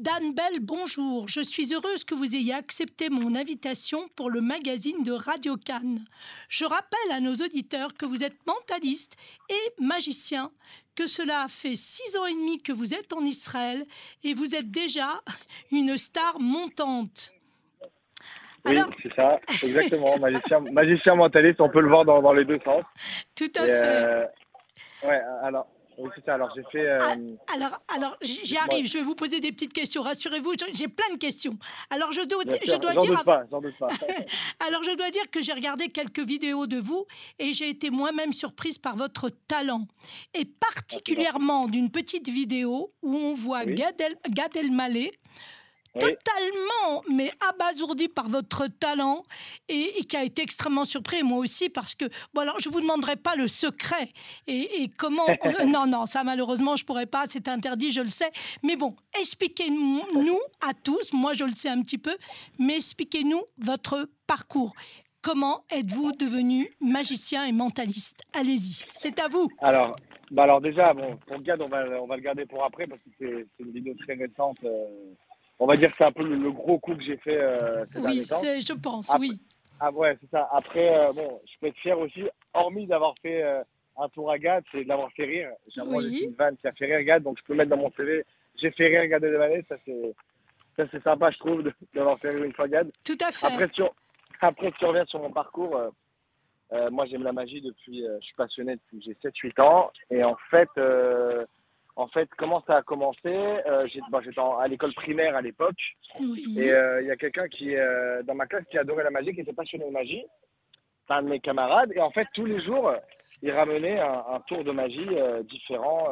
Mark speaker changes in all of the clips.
Speaker 1: Dan Bell, bonjour. Je suis heureuse que vous ayez accepté mon invitation pour le magazine de Radio Cannes. Je rappelle à nos auditeurs que vous êtes mentaliste et magicien, que cela fait six ans et demi que vous êtes en Israël et vous êtes déjà une star montante.
Speaker 2: Oui, c'est ça, exactement. magicien, magicien mentaliste, on peut le voir dans, dans les deux sens.
Speaker 1: Tout à fait.
Speaker 2: Euh, ouais, alors, oui, c'est ça. Alors, j'ai fait. Euh,
Speaker 1: ah, alors, alors j'y arrive. Je vais vous poser des petites questions. Rassurez-vous, j'ai plein de questions. Alors, je dois, je dois dire.
Speaker 2: Pas, pas.
Speaker 1: alors, je dois dire que j'ai regardé quelques vidéos de vous et j'ai été moi-même surprise par votre talent. Et particulièrement d'une petite vidéo où on voit Gad, Gad Elmaleh totalement, mais abasourdi par votre talent et, qui a été extrêmement surpris, moi aussi, parce que, bon, alors je ne vous demanderai pas le secret et, comment. Euh, non, non, ça malheureusement, je ne pourrais pas, c'est interdit, je le sais. Mais bon, expliquez-nous à tous, moi je le sais un petit peu, mais expliquez-nous votre parcours. Comment êtes-vous devenu magicien et mentaliste? Allez-y, c'est à vous.
Speaker 2: Alors, bah alors déjà, bon, pour Gad, on va, on va le garder pour après parce que c'est une vidéo très récente. Euh, on va dire que c'est un peu le, gros coup que j'ai fait euh,
Speaker 1: Oui, je pense, oui.
Speaker 2: Ah ouais, c'est ça. Après, euh, bon, je peux être fier aussi, hormis d'avoir fait euh, un tour à Gad, c'est de l'avoir fait rire. J'ai oui. une vanne qui a fait rire Gad, donc je peux mettre dans mon CV. J'ai fait rire Gad Elmaleh, ça c'est ça c'est sympa, je trouve, d'avoir fait rire une fois Gad.
Speaker 1: Tout à fait.
Speaker 2: Après, sur, après, si tu reviens sur mon parcours, moi j'aime la magie depuis, je suis passionné depuis j'ai 7-8 ans, et en fait en fait, comment ça a commencé euh, J'étais à l'école primaire à l'époque. Et euh, il y a quelqu'un qui, euh, dans ma classe, qui adorait la magie, qui était passionné de magie. C'est un de mes camarades. Et en fait, tous les jours, il ramenait un, tour de magie différent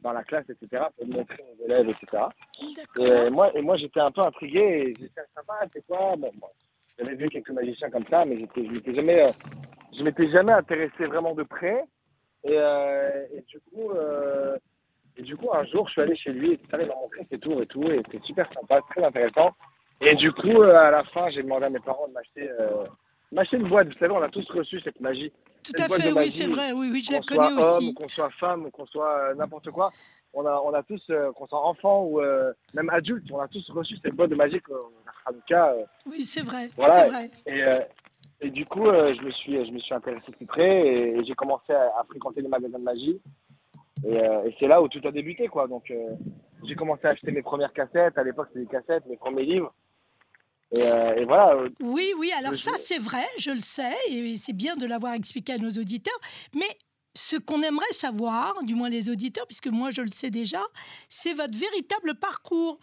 Speaker 2: dans la classe, etc., pour montrer aux élèves, etc. Et moi, et moi j'étais un peu intrigué. Et j'étais sympa, c'est quoi? Bon, J'avais vu quelques magiciens comme ça, mais je ne m'étais jamais, je m'étais jamais intéressé vraiment de près. Et, et du coup, et du coup, un jour, je suis allé chez lui et il m'a montré ses tours et tout, et c'était super sympa, très intéressant. Et du coup, euh, à la fin, j'ai demandé à mes parents de m'acheter euh, m'acheter une boîte. Vous savez, on a tous reçu cette magie.
Speaker 1: Tout à fait, oui, c'est vrai, oui, oui, je l'ai connu aussi.
Speaker 2: Qu'on soit femme, qu'on soit euh, n'importe quoi, on a, on a tous, qu'on soit enfant ou même adulte, on a tous reçu cette boîte de magie qu'on a cas.
Speaker 1: oui, c'est vrai,
Speaker 2: voilà.
Speaker 1: vrai.
Speaker 2: Et, et du coup, je, me suis, je me suis intéressé plus près et, j'ai commencé à, à, fréquenter les magasins de magie. Euh, et, c'est là où tout a débuté, quoi. Donc, euh, j'ai commencé à acheter mes premières cassettes. À l'époque, c'était des cassettes, mes premiers livres. Et, euh, voilà.
Speaker 1: Oui, oui, alors ça, c'est vrai, je le sais, et c'est bien de l'avoir expliqué à nos auditeurs. Mais ce qu'on aimerait savoir, du moins les auditeurs, puisque moi je le sais déjà, c'est votre véritable parcours.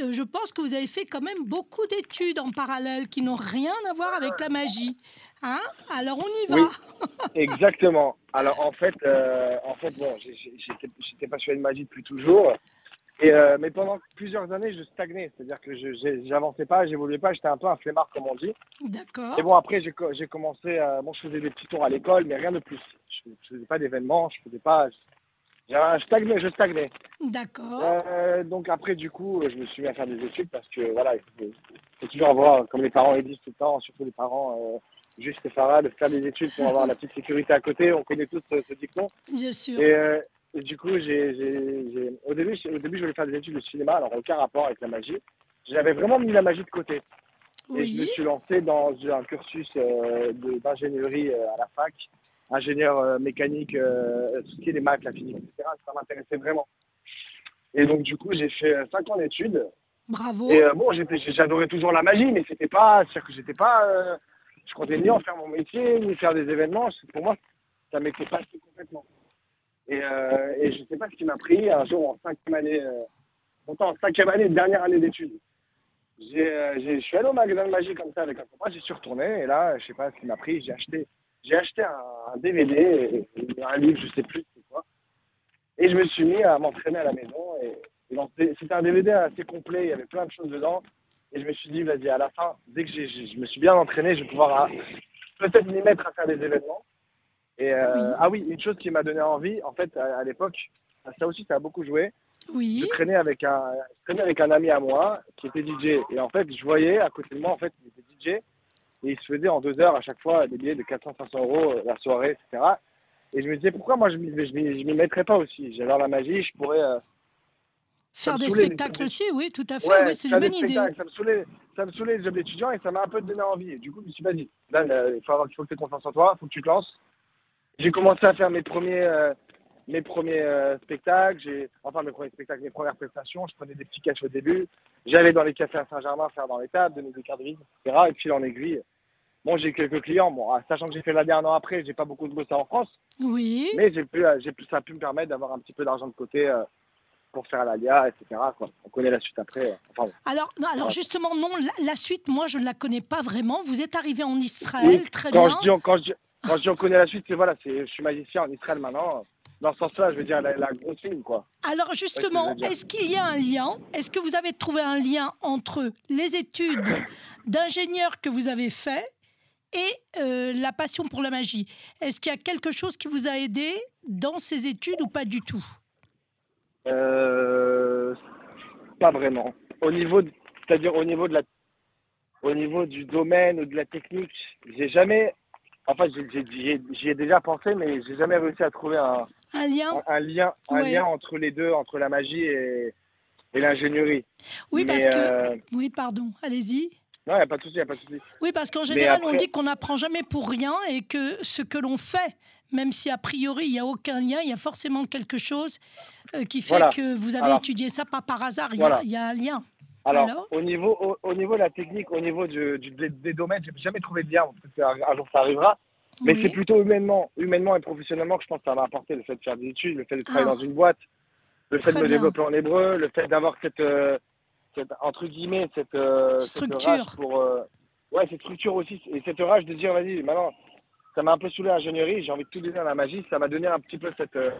Speaker 1: je pense que vous avez fait quand même beaucoup d'études en parallèle qui n'ont rien à voir avec la magie. Hein Alors on y va.
Speaker 2: Oui, exactement. Alors en fait, euh, en fait bon, j'étais passionné de magie depuis toujours. Et, euh, mais pendant plusieurs années, je stagnais. C'est-à-dire que je n'avançais pas, j'évoluais pas. J'étais un peu un flemmard, comme on dit.
Speaker 1: D'accord.
Speaker 2: Et bon, après, j'ai commencé. À, bon, je faisais des petits tours à l'école, mais rien de plus. Je ne faisais pas d'événements, je faisais pas. Je stagnais, je stagnais.
Speaker 1: D'accord.
Speaker 2: Euh, donc après, du coup, je me suis mis à faire des études parce que voilà, il faut, toujours avoir, comme les parents le disent tout le temps, surtout les parents juste Farah, de faire des études pour avoir la petite sécurité à côté. On connaît tous ce, dicton.
Speaker 1: Bien sûr.
Speaker 2: Et, euh, du coup, j'ai, au, début, au début, je voulais faire des études de cinéma, alors aucun rapport avec la magie. J'avais vraiment mis la magie de côté. Et je me suis lancé dans un cursus euh, d'ingénierie euh, à la fac, ingénieur mécanique, tout ce qui est les maths, la physique, etc. Ça m'intéressait vraiment. Et donc, du coup, j'ai fait 5 ans d'études.
Speaker 1: Bravo.
Speaker 2: Et bon, j'adorais toujours la magie, mais c'était pas, c'est-à-dire que j'étais pas je comptais ni en faire mon métier, ni faire des événements. Pour moi, ça m'était passé complètement. Et, euh, et je ne sais pas ce qui m'a pris un jour en cinquième année, euh, en cinquième année, dernière année d'études. Euh, je suis allé au magasin de magie comme ça avec un copain, j'y suis retourné et là, je sais pas ce qui m'a pris, j'ai acheté, acheté un, DVD, un livre, je sais plus c'est quoi. Et je me suis mis à m'entraîner à la maison et c'était un DVD assez complet, il y avait plein de choses dedans. Et je me suis dit, vas-y, à la fin, dès que je me suis bien entraîné, je vais pouvoir euh, peut-être m'y mettre à faire des événements. Et euh, ah oui, une chose qui m'a donné envie, en fait, à, l'époque, ça aussi, ça a beaucoup joué.
Speaker 1: Oui.
Speaker 2: Je traînais avec un, je traînais avec un ami à moi qui était DJ. Et en fait, je voyais à côté de moi, en fait, il était DJ. Et il se faisait en deux heures à chaque fois des billets de 400-500 euros euh, la soirée, etc. Et je me disais, pourquoi moi je ne m'y mettrais pas aussi? J'adore la magie, je pourrais
Speaker 1: Faire des spectacles aussi, oui, tout à fait.
Speaker 2: Ouais,
Speaker 1: oui, c'est une bonne idée.
Speaker 2: Ça me saoulait, ça me saoulait les jobs d'étudiant et ça m'a un peu donné envie. Et du coup, je me suis dit, vas-y, là, il faut, avoir, il faut que tu aies confiance en toi, il faut que tu te lances. J'ai commencé à faire mes premiers, euh, mes premiers euh, spectacles, j'ai, enfin mes premiers spectacles, mes premières prestations. Je prenais des petits cachets au début. J'allais dans les cafés à Saint-Germain faire dans les tables, donner des cartes de visite, etc. Et puis en aiguille, bon, j'ai quelques clients. Bon, ah, sachant que j'ai fait la un an après, j'ai pas beaucoup de bossé en France,
Speaker 1: Oui.
Speaker 2: mais j'ai pu, euh, j'ai pu, ça a pu me permettre d'avoir un petit peu d'argent de côté euh, pour faire l'ALIA, etc. Quoi. On connaît la suite après. euh, Enfin, bon.
Speaker 1: Alors, non, alors justement, non, la, la suite, moi, je ne la connais pas vraiment. Vous êtes arrivé en Israël,
Speaker 2: Oui,
Speaker 1: très
Speaker 2: quand
Speaker 1: bien.
Speaker 2: je dis, quand je dis, quand je dis on connaît la suite, c'est voilà, je suis magicien en Israël maintenant. Dans ce sens-là, je veux dire la, la grosse ligne, quoi.
Speaker 1: Alors justement, est-ce qu'il y a un lien? Est-ce que vous avez trouvé un lien entre les études d'ingénieur que vous avez fait et euh, la passion pour la magie? Est-ce qu'il y a quelque chose qui vous a aidé dans ces études ou pas du tout?
Speaker 2: Euh, pas vraiment. Au niveau, c'est-à-dire au niveau de la, au niveau du domaine ou de la technique, j'ai jamais, enfin, j'ai- j'ai- j'y ai, déjà pensé, mais j'ai jamais réussi à trouver un,
Speaker 1: Un lien
Speaker 2: un, un lien, un
Speaker 1: Ouais.
Speaker 2: lien entre les deux, entre la magie et, et l'ingénierie.
Speaker 1: Oui,
Speaker 2: Mais,
Speaker 1: parce que...
Speaker 2: euh,
Speaker 1: Oui, pardon, allez-y.
Speaker 2: non, il n'y a pas de souci, il a pas de souci.
Speaker 1: Oui, parce qu'en général, on
Speaker 2: après-
Speaker 1: dit qu'on n'apprend jamais pour rien et que ce que l'on fait, même si a priori il n'y a aucun lien, il y a forcément quelque chose euh, qui fait
Speaker 2: Voilà.
Speaker 1: que vous avez
Speaker 2: Alors-
Speaker 1: étudié ça pas par hasard. Il y, a-
Speaker 2: Voilà.
Speaker 1: il y a un lien.
Speaker 2: Alors,
Speaker 1: Alors?
Speaker 2: au niveau, au, au niveau de la technique, au niveau du, du- des, des domaines, j'ai jamais trouvé de lien. Qu'un un jour ça arrivera. Mais
Speaker 1: Oui.
Speaker 2: c'est plutôt humainement, humainement et professionnellement que je pense que ça m'a apporté le fait de faire des études, le fait de travailler
Speaker 1: Ah.
Speaker 2: dans une boîte, le fait
Speaker 1: Très
Speaker 2: de me
Speaker 1: bien.
Speaker 2: développer en hébreu, le fait d'avoir cette, euh, cette, entre guillemets, cette, euh,
Speaker 1: Structure.
Speaker 2: rage pour, ouais, cette structure aussi, et cette rage de dire, vas-y, maintenant, ça m'a un peu saoulé l'ingénierie, j'ai envie de tout donner à la magie, ça m'a donné un petit peu cette, euh,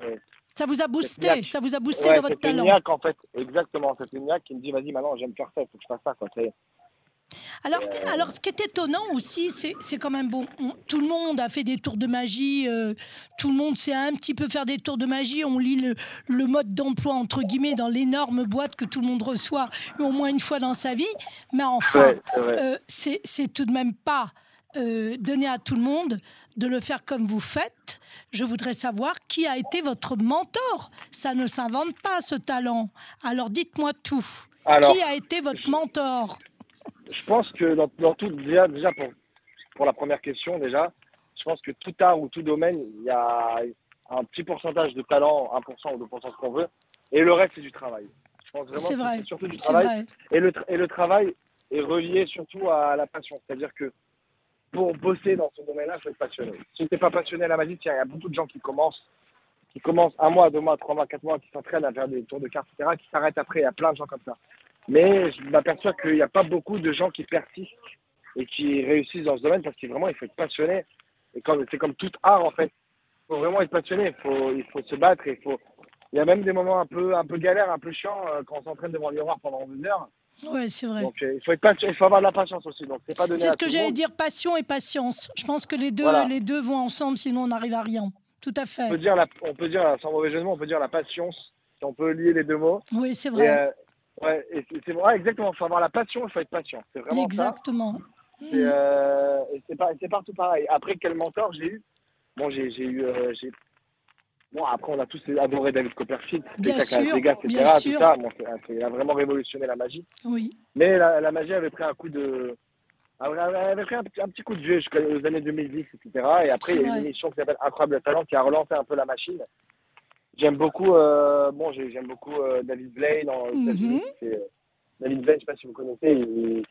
Speaker 1: Ça vous a boosté, ça vous a boosté
Speaker 2: ouais,
Speaker 1: dans votre talent.
Speaker 2: niaque, en fait, exactement, cette niaque qui me dit, vas-y, maintenant, j'aime faire ça, il faut que je fasse ça, quoi.
Speaker 1: Alors,
Speaker 2: Euh,
Speaker 1: alors, ce qui est étonnant aussi, c'est c'est quand même bon. on- tout le monde a fait des tours de magie. euh, tout le monde sait un petit peu faire des tours de magie. On lit le, le mode d'emploi, entre guillemets, dans l'énorme boîte que tout le monde reçoit au moins une fois dans sa vie. Mais enfin,
Speaker 2: Ouais, c'est
Speaker 1: euh, c'est c'est tout de même pas euh, donné à tout le monde de le faire comme vous faites. Je voudrais savoir qui a été votre mentor. Ça ne s'invente pas, ce talent. Alors, dites-moi tout.
Speaker 2: Alors,
Speaker 1: qui a été votre mentor?
Speaker 2: Je pense que dans, dans tout, déjà, déjà pour, pour la première question, déjà, je pense que tout art ou tout domaine, il y a un petit pourcentage de talent, 1% ou 2% ce qu'on veut, et le reste, c'est du travail. Je pense vraiment
Speaker 1: C'est vrai.
Speaker 2: surtout du travail.
Speaker 1: vrai.
Speaker 2: Et le, et le travail est relié surtout à la passion. C'est-à-dire que pour bosser dans ce domaine-là, il faut être passionné. Si tu n'es pas passionné à la magie, il y a beaucoup de gens qui commencent, qui commencent un mois, deux mois, trois mois, quatre mois, qui s'entraînent à faire des tours de cartes, etc., qui s'arrêtent après. Il y a plein de gens comme ça. Mais je m'aperçois qu'il n'y a pas beaucoup de gens qui persistent et qui réussissent dans ce domaine parce qu'il vraiment, il faut être passionné. Et c'est comme tout art, en fait. Il faut vraiment être passionné. Il faut, se battre. Il y a même des moments un peu, un peu galères, un peu chiants euh, quand on s'entraîne devant le miroir pendant une heure.
Speaker 1: Ouais, c'est vrai.
Speaker 2: Donc euh, il faut être patient, il faut avoir de la patience aussi. Donc c'est pas donné
Speaker 1: C'est
Speaker 2: à
Speaker 1: ce que j'allais dire, passion et patience. Je pense que les deux,
Speaker 2: Voilà.
Speaker 1: les deux vont ensemble, sinon on n'arrive à rien. Tout à
Speaker 2: On
Speaker 1: fait.
Speaker 2: peut dire, la, on peut dire sans mauvais jeu de mots, on peut dire la patience. Si on peut lier les deux mots.
Speaker 1: Oui, c'est
Speaker 2: Et,
Speaker 1: vrai.
Speaker 2: euh, ouais, c'est, exactement. Il faut avoir la passion, il faut être patient. C'est vraiment ça.
Speaker 1: Exactement.
Speaker 2: C'est, euh, c'est, partout pareil. Après, quel mentor j'ai eu? Bon, j'ai, eu. euh. Bon, après, on a tous adoré David Copperfield,
Speaker 1: Bien sûr,
Speaker 2: Vegas, etc.
Speaker 1: bien
Speaker 2: tout ça. Bon, il a vraiment révolutionné la magie.
Speaker 1: Oui.
Speaker 2: Mais la, la magie avait pris un coup de. Elle avait pris un, petit- un petit coup de vieux jusqu'aux années 2010, etc. Et après, il y a une émission qui s'appelle Incroyable Talent qui a relancé un peu la machine. J'aime beaucoup, euh, bon, j'ai- j'aime beaucoup euh, David Blaine. États-Unis. C'est, euh, David Blaine, je sais pas si vous connaissez. Il,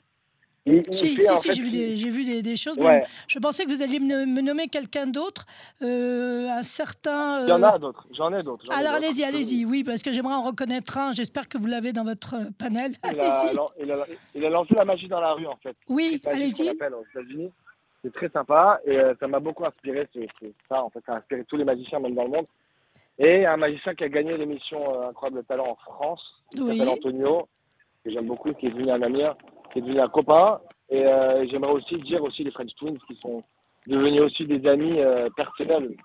Speaker 2: il, il
Speaker 1: Si, si,
Speaker 2: en
Speaker 1: si,
Speaker 2: fait,
Speaker 1: j'ai vu, des, j'ai vu des, des choses.
Speaker 2: Ouais,
Speaker 1: Je pensais que vous alliez me, me nommer quelqu'un d'autre, euh, un certain.
Speaker 2: il y en
Speaker 1: euh,
Speaker 2: a d'autres. J'en ai d'autres. j'en ai
Speaker 1: Alors
Speaker 2: d'autres.
Speaker 1: allez-y, allez-y, oui, parce que j'aimerais en reconnaître un. J'espère que vous l'avez dans votre euh, panel.
Speaker 2: Il a,
Speaker 1: Allez-y.
Speaker 2: lan- il, a, il a lancé la magie dans la rue, en fait.
Speaker 1: Oui,
Speaker 2: C'est
Speaker 1: allez-y.
Speaker 2: appelle aux États-Unis. C'est très sympa et euh, ça m'a beaucoup inspiré. C'est c'est ça, en fait, ça a inspiré tous les magiciens, même dans le monde. Et un magicien qui a gagné l'émission euh, Incroyable Talent en France, qui
Speaker 1: Oui.
Speaker 2: s'appelle Antonio, que j'aime beaucoup, qui est devenu un ami, qui est devenu un copain. Et euh, j'aimerais aussi dire aussi les French Twins qui sont devenus aussi des amis euh, personnels.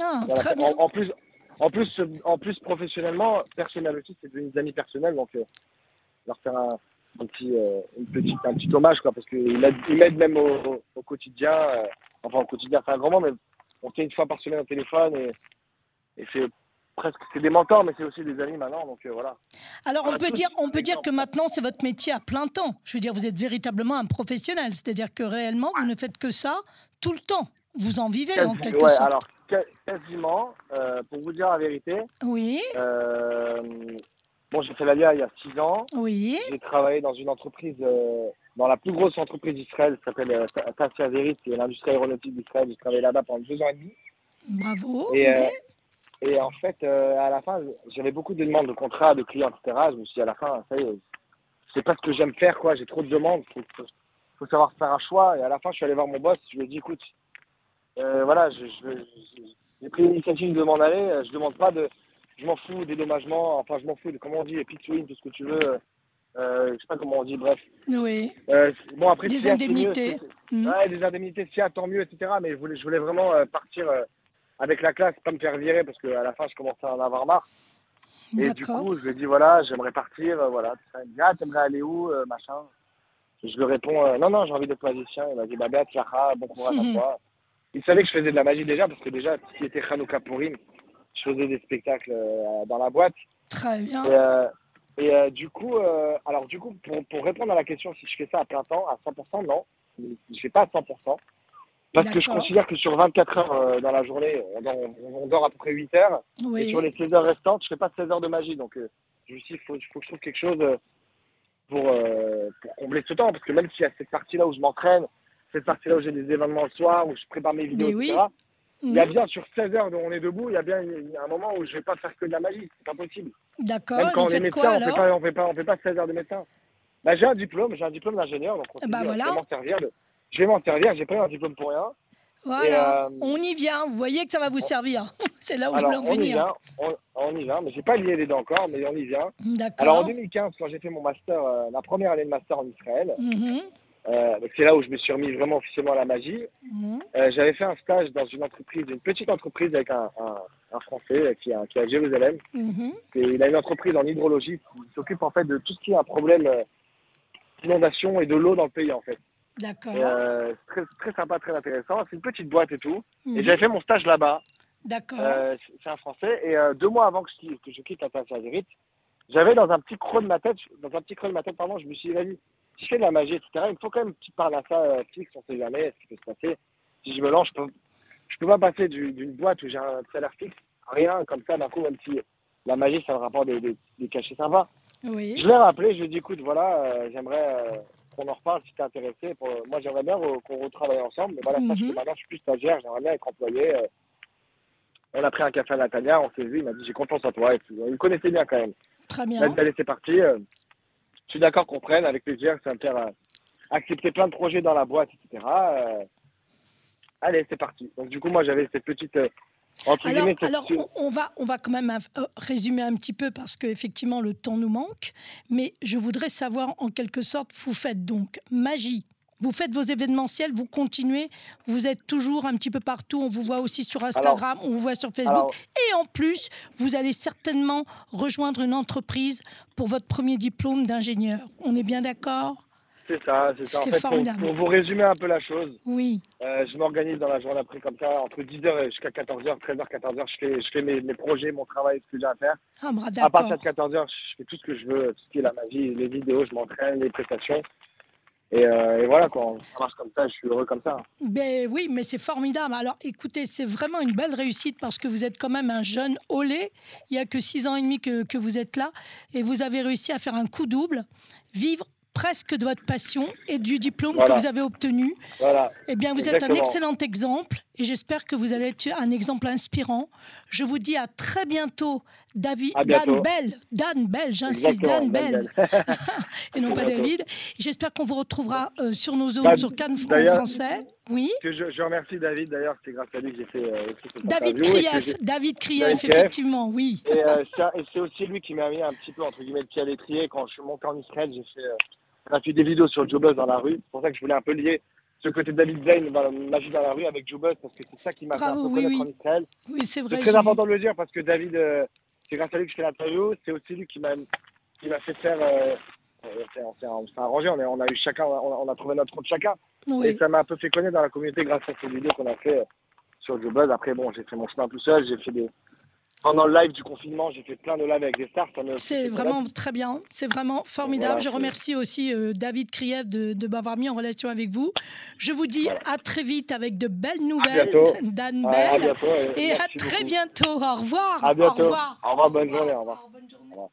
Speaker 1: Ah,
Speaker 2: Voilà.
Speaker 1: très bien.
Speaker 2: En, en plus, en plus, en plus professionnellement, personnel aussi, c'est devenu des amis personnels. Donc, leur faire un, un petit, euh, une petite, un petit hommage, quoi, parce ils m'aident même au, au- au quotidien. euh, enfin, au quotidien, c'est un grand mot, mais on fait une fois par semaine au téléphone et, et c'est presque, c'est des mentors, mais c'est aussi des amis maintenant, donc euh, voilà.
Speaker 1: Alors on peut dire, on peut dire que maintenant c'est votre métier à plein temps. Je veux dire, vous êtes véritablement un professionnel, c'est-à-dire que réellement vous ne faites que ça tout le temps. Vous en vivez en quelque
Speaker 2: ouais,
Speaker 1: sorte.
Speaker 2: alors quasiment, euh, pour vous dire la vérité,
Speaker 1: Oui,
Speaker 2: euh, bon, j'ai fait l'ALIA il y a six ans.
Speaker 1: oui,
Speaker 2: J'ai travaillé dans une entreprise, dans la plus grosse entreprise d'Israël, qui s'appelle Ta- Tassia Avirit, c'est l'industrie aéronautique d'Israël. J'ai travaillé là-bas pendant deux ans et demi.
Speaker 1: bravo.
Speaker 2: Et,
Speaker 1: oui.
Speaker 2: Et en fait, euh, à la fin, j'avais beaucoup de demandes de contrats, de clients, etc. Je me suis dit, à la fin, ça y est, c'est pas ce que j'aime faire, quoi. J'ai trop de demandes. Il faut, faut- faut savoir faire un choix. Et à la fin, je suis allé voir mon boss. Je lui ai dit, écoute, euh, voilà, je, je, je- j'ai pris l'initiative de m'en aller. euh, Je demande pas de. Je m'en fous des dommagements. Enfin, je m'en fous de comment on dit, pitching, tout ce que tu veux. Euh, je sais pas comment on dit, bref.
Speaker 1: Oui,
Speaker 2: Euh, bon, après,
Speaker 1: Des
Speaker 2: mieux,
Speaker 1: indemnités.
Speaker 2: c'est-
Speaker 1: Mm.
Speaker 2: Ouais, des indemnités, a, tant mieux, etc. Mais je voulais, je voulais vraiment euh, partir euh, avec la classe, pas me faire virer parce qu'à la fin, je commençais à en avoir marre. Et du coup, je lui ai dit, voilà, j'aimerais partir, euh, voilà. Il me dit, ah, t'aimerais aller où, euh, machin je lui réponds, euh, non, non, j'ai envie d'être magicien. Il m'a dit, bah, Yaha, bon courage
Speaker 1: Mhm.
Speaker 2: à toi. Il savait que je faisais de la magie déjà, parce que déjà, ce qui était Hanouka Purim, je faisais des spectacles euh, dans la boîte.
Speaker 1: Très bien.
Speaker 2: Et, et du coup, alors du coup, pour, pour répondre à la question si je fais ça à plein temps, à 100%, non, je fais pas à 100%. Parce que je considère que sur 24 heures euh, dans la journée, on dort, on dort à peu près 8 heures. Et sur les 16 heures restantes, je fais pas 16 heures de magie. Donc, euh, je me suis dit, il faut, faut que je trouve quelque chose euh, pour, euh, pour combler ce temps. Parce que même s'il y a cette partie-là où je m'entraîne, cette partie-là où j'ai des événements le soir, où je prépare mes vidéos,
Speaker 1: oui.
Speaker 2: etc., il y a
Speaker 1: Mm.
Speaker 2: bien sur 16 heures où on est debout, il y a bien il y a un moment où je vais pas faire que de la magie. C'est pas possible.
Speaker 1: d'accord.
Speaker 2: Même quand on est médecin, on fait pas, on fait pas, on fait pas 16 heures de médecin. Bah, j'ai un diplôme, j'ai un diplôme d'ingénieur, donc on
Speaker 1: Bah
Speaker 2: dit,
Speaker 1: voilà.
Speaker 2: m'en servir. de- Je vais m'en servir, j'ai eu un diplôme pour rien.
Speaker 1: Voilà,
Speaker 2: euh,
Speaker 1: on y vient. Vous voyez que ça va vous servir. C'est là où je
Speaker 2: Alors,
Speaker 1: voulais en
Speaker 2: on y
Speaker 1: venir.
Speaker 2: vient, on, on y vient, mais j'ai pas lié les dents encore, mais on y vient. Alors en 2015, quand j'ai fait mon master, euh, ma première année de master en Israël,
Speaker 1: Mhm,
Speaker 2: euh, c'est là où je me suis remis vraiment officiellement à la magie.
Speaker 1: mhm.
Speaker 2: J'avais fait un stage dans une entreprise, une petite entreprise avec un, un, un Français qui, est- qui est à Jérusalem.
Speaker 1: Mhm.
Speaker 2: Et il a une entreprise en hydrologie qui s'occupe en fait de tout ce qui est un problème d'inondation et de l'eau dans le pays en fait.
Speaker 1: D'accord.
Speaker 2: Euh, très, très sympa, très intéressant. C'est une petite boîte et tout. Et
Speaker 1: Mhm.
Speaker 2: j'avais fait mon stage là-bas.
Speaker 1: D'accord.
Speaker 2: Euh, c'est un Français. Et euh, deux mois avant que je, que je quitte la Tassia Avirit, j'avais dans un petit creux de ma tête, dans un petit creux de ma tête, pardon, je me suis dit, vas-y, si je fais de la magie, etc., il me faut quand même que tu parles à ça fixe, on sait jamais ce qui peut se passer. Si je me lance, je peux, je peux pas passer du- d'une boîte où j'ai un salaire fixe, rien comme ça, d'un coup, même si la magie, ça me rapporte des, des, des cachets sympas.
Speaker 1: Oui.
Speaker 2: Je l'ai rappelé, je lui ai dit, écoute, voilà, j'aimerais qu'on en reparle si t'es intéressé. Pour, moi, j'aimerais bien qu'on retravaille ensemble. Mais voilà,
Speaker 1: Mhm.
Speaker 2: que maintenant, je suis plus stagiaire, j'aimerais bien être employé. euh. on a pris un café à Nathalia, on s'est vu, il m'a dit, j'ai confiance en toi. Et tout. Il me connaissait bien quand même.
Speaker 1: Très bien.
Speaker 2: allez, c'est parti. euh, je suis d'accord qu'on prenne, avec plaisir, ça va me faire euh, accepter plein de projets dans la boîte, etc. euh. allez, c'est parti. Donc, du coup, moi, j'avais cette petite. euh,
Speaker 1: Alors, on, on va, on va quand même euh, résumer un petit peu parce qu'effectivement le temps nous manque. Mais je voudrais savoir en quelque sorte, vous faites donc magie. Vous faites vos événementiels, vous continuez, vous êtes toujours un petit peu partout. On vous voit aussi sur Instagram, on vous voit sur Facebook.
Speaker 2: Alors,
Speaker 1: Et en plus, vous allez certainement rejoindre une entreprise pour votre premier diplôme d'ingénieur. On est bien d'accord?
Speaker 2: C'est ça, c'est ça. En fait, pour,
Speaker 1: formidable.
Speaker 2: pour vous résumer un peu la chose,
Speaker 1: Oui.
Speaker 2: Euh, je m'organise dans la journée après comme ça, entre 10h jusqu'à 14h, 13h, 14h, je fais, je fais mes, mes projets, mon travail, ce que j'ai à faire.
Speaker 1: Ah, bah,
Speaker 2: À partir de 14h, je fais tout ce que je veux, tout ce qui est la magie, les vidéos, je m'entraîne, les prestations. Et, euh, et voilà, quoi, ça marche comme ça, je suis heureux comme ça.
Speaker 1: Ben oui, mais c'est formidable. Alors écoutez, c'est vraiment une belle réussite parce que vous êtes quand même un jeune olé. Il n'y a que six ans et demi que, que vous êtes là et vous avez réussi à faire un coup double, vivre presque de votre passion et du diplôme
Speaker 2: Voilà.
Speaker 1: que vous avez obtenu.
Speaker 2: Voilà,
Speaker 1: Eh bien, vous êtes un excellent exemple et j'espère que vous allez être un exemple inspirant. Je vous dis à très bientôt, David,
Speaker 2: À bientôt.
Speaker 1: Dan Bell. Dan Bell, j'insiste. Dan Bell
Speaker 2: Dan
Speaker 1: et non pas
Speaker 2: bientôt.
Speaker 1: David. J'espère qu'on vous retrouvera euh, sur nos zones,
Speaker 2: Bah,
Speaker 1: sur Cannes français. Oui.
Speaker 2: Que je, je remercie David, d'ailleurs, c'est grâce à lui que j'ai fait euh, cette
Speaker 1: David Krief, David Krief, effectivement, oui.
Speaker 2: Et, euh, c'est- et c'est aussi lui qui m'a mis un petit peu, entre guillemets, le pied à l'étrier. Quand je suis monté en Israël, j'ai fait, on a fait des vidéos sur Jobuzz dans la rue. C'est pour ça que je voulais un peu lier ce côté David Blaine, dans la magie dans la rue, avec Jobuzz, parce que c'est ça qui m'a fait un peu
Speaker 1: oui,
Speaker 2: connaître
Speaker 1: oui.
Speaker 2: en Israël.
Speaker 1: Oui, c'est vrai.
Speaker 2: C'est très important de le dire parce que David, euh, c'est grâce à lui que je fais l'interview. C'est aussi lui qui m'a qui m'a fait faire. Euh, euh, c'est- arrangé, on, a eu chacun, on a, on a trouvé notre compte chacun. Et
Speaker 1: Oui.
Speaker 2: ça m'a un peu fait connaître dans la communauté grâce à ces vidéos qu'on a fait euh, sur Joe Buzz. Après, bon, j'ai fait mon chemin tout seul, j'ai fait des, pendant le live du confinement, j'ai fait plein de lives avec des stars.
Speaker 1: C'est vraiment très bien, c'est vraiment formidable. je remercie aussi euh, David Kriev de, de m'avoir mis en relation avec vous. Je vous dis à très vite avec de belles nouvelles d'Anne Belle. et à très bientôt. Au revoir.
Speaker 2: À bientôt.
Speaker 1: Au revoir.
Speaker 2: Au revoir, bonne journée. Au revoir. Bonne journée.